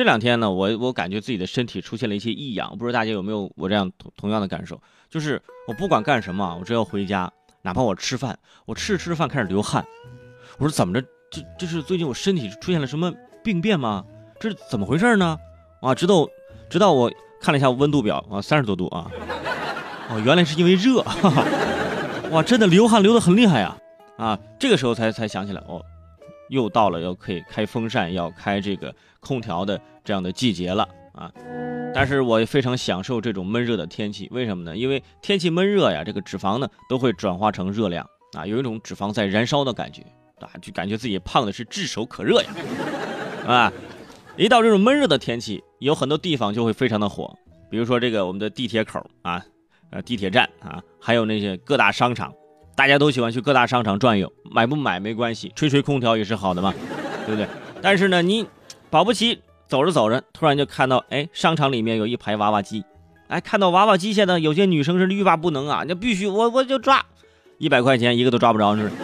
这两天呢，我我感觉自己的身体出现了一些异样，不知道大家有没有我这样同同样的感受？就是我不管干什么，我只要回家，哪怕我吃饭，我吃着吃着饭开始流汗，我说怎么着？这这是最近我身体出现了什么病变吗？这是怎么回事呢？啊，直到直到我看了一下温度表啊，三十多度啊，哦，原来是因为热，哈哈，哇，真的流汗流得很厉害呀！啊，这个时候才才想起来，哦，又到了要可以开风扇、要开这个空调的这样的季节了啊！但是我也非常享受这种闷热的天气，为什么呢？因为天气闷热呀，这个脂肪呢都会转化成热量啊，有一种脂肪在燃烧的感觉啊，就感觉自己胖的是炙手可热呀！啊，一到这种闷热的天气，有很多地方就会非常的火，比如说这个我们的地铁口啊，呃地铁站啊，还有那些各大商场。大家都喜欢去各大商场转悠，买不买没关系，吹吹空调也是好的嘛，对不对？但是呢，你保不齐走着走着，突然就看到，哎，商场里面有一排娃娃机，哎，看到娃娃机，现在有些女生是欲罢不能啊，那必须我我就抓，一百块钱一个都抓不着，是不是？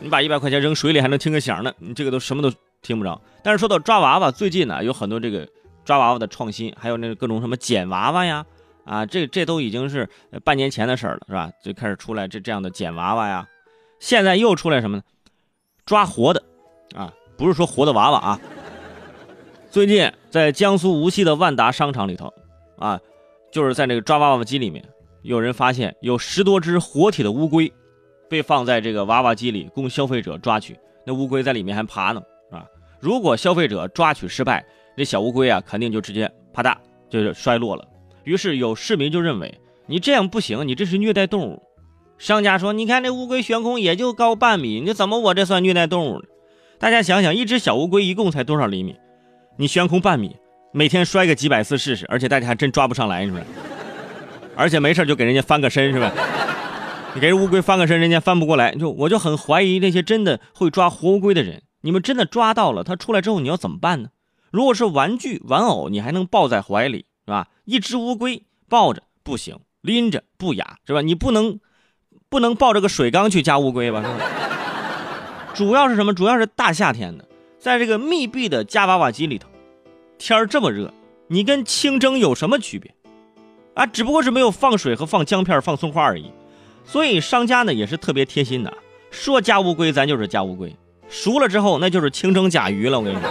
你把一百块钱扔水里还能听个响呢，你这个都什么都听不着。但是说到抓娃娃，最近呢有很多这个抓娃娃的创新，还有那各种什么捡娃娃呀。啊，这这都已经是半年前的事儿了，是吧？就开始出来这这样的捡娃娃呀，现在又出来什么呢？抓活的，啊，不是说活的娃娃啊。最近在江苏无锡的万达商场里头，啊，就是在那个抓娃娃机里面，有人发现有十多只活体的乌龟，被放在这个娃娃机里供消费者抓取。那乌龟在里面还爬呢，是吧？如果消费者抓取失败，这小乌龟啊，肯定就直接啪嗒就是摔落了。于是有市民就认为你这样不行，你这是虐待动物。商家说：“你看这乌龟悬空也就高半米，你怎么我这算虐待动物呢？”大家想想，一只小乌龟一共才多少厘米？你悬空半米，每天摔个几百次试试，而且大家还真抓不上来，是不是？而且没事就给人家翻个身，是吧？你给人乌龟翻个身，人家翻不过来，就我就很怀疑那些真的会抓活乌龟的人，你们真的抓到了它出来之后你要怎么办呢？如果是玩具玩偶，你还能抱在怀里。是吧？一只乌龟抱着不行，拎着不雅，是吧？你不能不能抱着个水缸去夹乌龟吧？主要是什么？主要是大夏天的，在这个密闭的夹娃娃机里头，天儿这么热，你跟清蒸有什么区别？啊，只不过是没有放水和放姜片、放葱花而已。所以商家呢也是特别贴心的，说夹乌龟，咱就是夹乌龟，熟了之后那就是清蒸甲鱼了。我跟你说。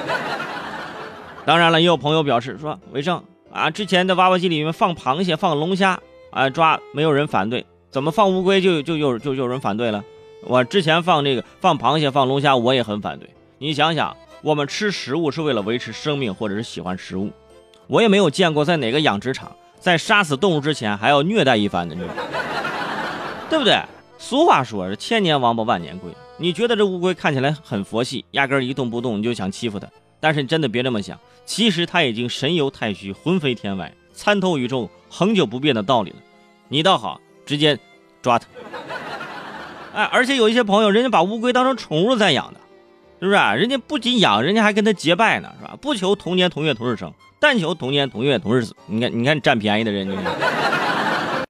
当然了，也有朋友表示说，伟正。啊，之前的娃娃机里面放螃蟹、放龙虾，啊抓没有人反对，怎么放乌龟就就有就有人反对了？我之前放这个放螃蟹、放龙虾，我也很反对。你想想，我们吃食物是为了维持生命，或者是喜欢食物，我也没有见过在哪个养殖场在杀死动物之前还要虐待一番的，对不对？俗话说是千年王八万年龟，你觉得这乌龟看起来很佛系，压根一动不动，你就想欺负它？但是你真的别这么想，其实他已经神游太虚，魂飞天外，参透宇宙恒久不变的道理了。你倒好，直接抓他。哎，而且有一些朋友，人家把乌龟当成宠物在养的，是不是？人家不仅养，人家还跟他结拜呢，是吧？不求同年同月同日生，但求同年同月同日死。你看，你看占便宜的人，你。